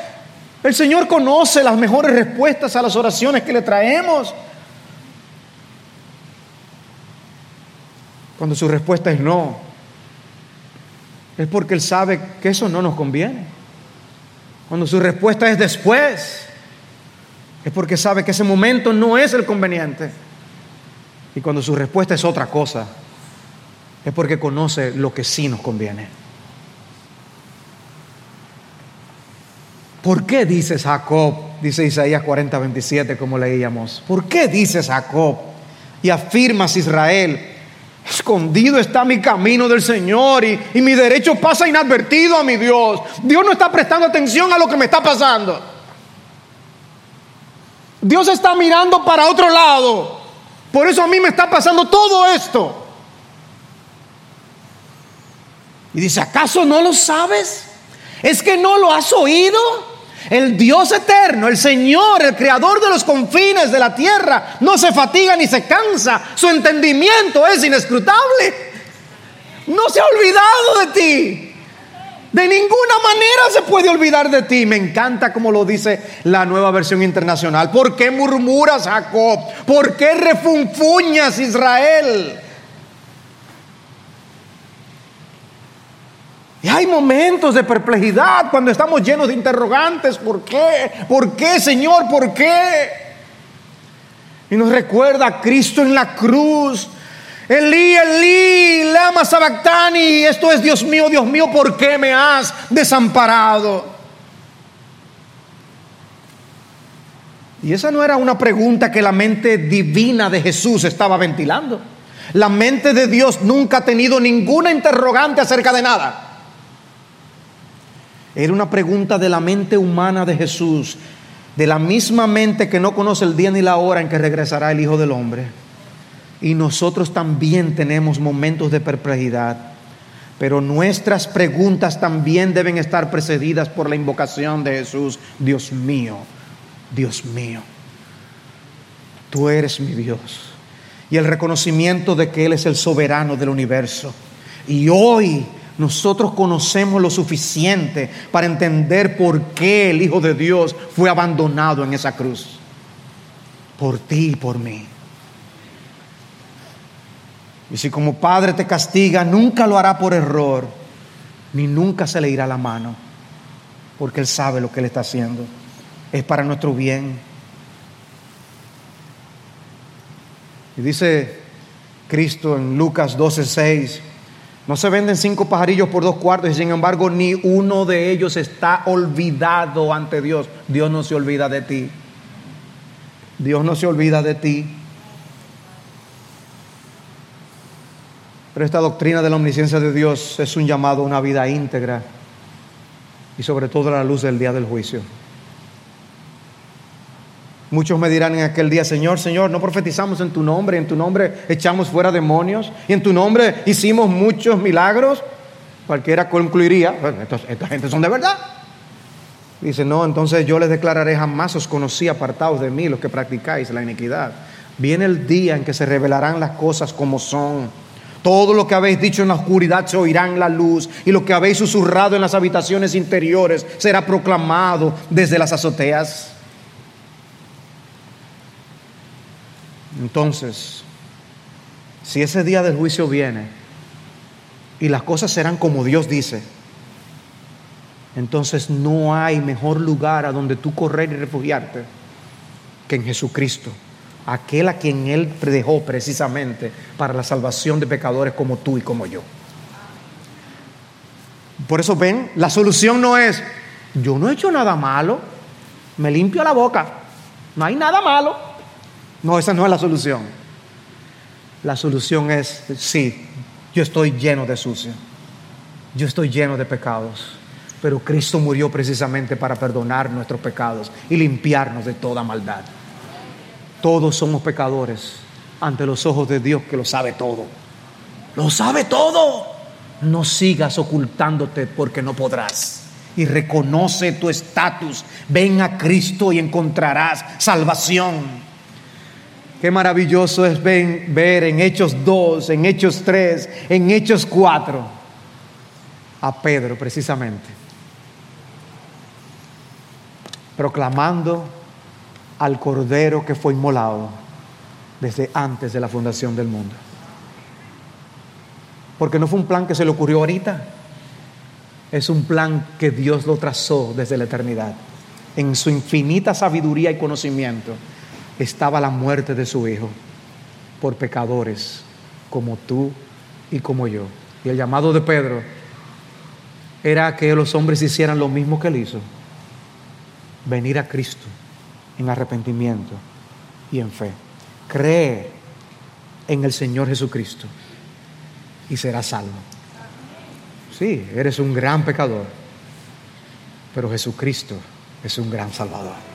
El Señor conoce las mejores respuestas a las oraciones que le traemos. Cuando su respuesta es no, es porque Él sabe que eso no nos conviene. Cuando su respuesta es después, es porque sabe que ese momento no es el conveniente. Y cuando su respuesta es otra cosa, es porque conoce lo que sí nos conviene. ¿Por qué dices Jacob? Dice Isaías 40, 27, como leíamos. ¿Por qué dices Jacob? Y afirmas Israel, escondido está mi camino del Señor y, y mi derecho pasa inadvertido a mi Dios. Dios no está prestando atención a lo que me está pasando. Dios está mirando para otro lado. Por eso a mí me está pasando todo esto. Y dice, ¿acaso no lo sabes? ¿Es que no lo has oído? El Dios eterno, el Señor, el creador de los confines de la tierra, no se fatiga ni se cansa. Su entendimiento es inescrutable. No se ha olvidado de ti. De ninguna manera se puede olvidar de ti. Me encanta como lo dice la nueva versión internacional. ¿Por qué murmuras, Jacob? ¿Por qué refunfuñas, Israel? Y hay momentos de perplejidad cuando estamos llenos de interrogantes. ¿Por qué? ¿Por qué, Señor? ¿Por qué? Y nos recuerda a Cristo en la cruz. Elí, Elí, lama sabactani. Esto es Dios mío, Dios mío, ¿por qué me has desamparado? Y esa no era una pregunta que la mente divina de Jesús estaba ventilando. La mente de Dios nunca ha tenido ninguna interrogante acerca de nada. Era una pregunta de la mente humana de Jesús, de la misma mente que no conoce el día ni la hora en que regresará el Hijo del Hombre. Y nosotros también tenemos momentos de perplejidad, pero nuestras preguntas también deben estar precedidas por la invocación de Jesús, Dios mío, Dios mío, tú eres mi Dios. Y el reconocimiento de que Él es el soberano del universo. Y hoy nosotros conocemos lo suficiente para entender por qué el Hijo de Dios fue abandonado en esa cruz. Por ti y por mí. Y si como Padre te castiga, nunca lo hará por error, ni nunca se le irá la mano, porque Él sabe lo que Él está haciendo. Es para nuestro bien. Y dice Cristo en Lucas 12, 6 no se venden cinco pajarillos por dos cuartos y sin embargo ni uno de ellos está olvidado ante Dios. Dios no se olvida de ti. Dios no se olvida de ti. Pero esta doctrina de la omnisciencia de Dios es un llamado a una vida íntegra y sobre todo a la luz del día del juicio. Muchos me dirán en aquel día, Señor, Señor, no profetizamos en tu nombre, en tu nombre echamos fuera demonios, y en tu nombre hicimos muchos milagros. Cualquiera concluiría, bueno, esta gente son de verdad. Dice, no, entonces yo les declararé, jamás os conocí apartados de mí los que practicáis la iniquidad. Viene el día en que se revelarán las cosas como son. Todo lo que habéis dicho en la oscuridad se oirá en la luz y lo que habéis susurrado en las habitaciones interiores será proclamado desde las azoteas. Entonces, si ese día del juicio viene y las cosas serán como Dios dice, entonces no hay mejor lugar a donde tú correr y refugiarte que en Jesucristo, aquel a quien Él dejó precisamente para la salvación de pecadores como tú y como yo. Por eso ven, la solución no es, yo no he hecho nada malo, me limpio la boca, no hay nada malo. No, esa no es la solución. La solución es, sí, yo estoy lleno de sucio. yo estoy lleno de pecados, pero Cristo murió precisamente para perdonar nuestros pecados y limpiarnos de toda maldad. Todos somos pecadores ante los ojos de Dios que lo sabe todo. Lo sabe todo. No sigas ocultándote porque no podrás. Y reconoce tu estatus. Ven a Cristo y encontrarás salvación. Qué maravilloso es ver en Hechos 2, en Hechos 3, en Hechos 4 a Pedro precisamente, proclamando al Cordero que fue inmolado desde antes de la fundación del mundo. Porque no fue un plan que se le ocurrió ahorita, es un plan que Dios lo trazó desde la eternidad. En su infinita sabiduría y conocimiento estaba la muerte de su Hijo por pecadores como tú y como yo. Y el llamado de Pedro era que los hombres hicieran lo mismo que él hizo, venir a Cristo en arrepentimiento y en fe. Cree en el Señor Jesucristo y serás salvo. Sí, eres un gran pecador, pero Jesucristo es un gran salvador.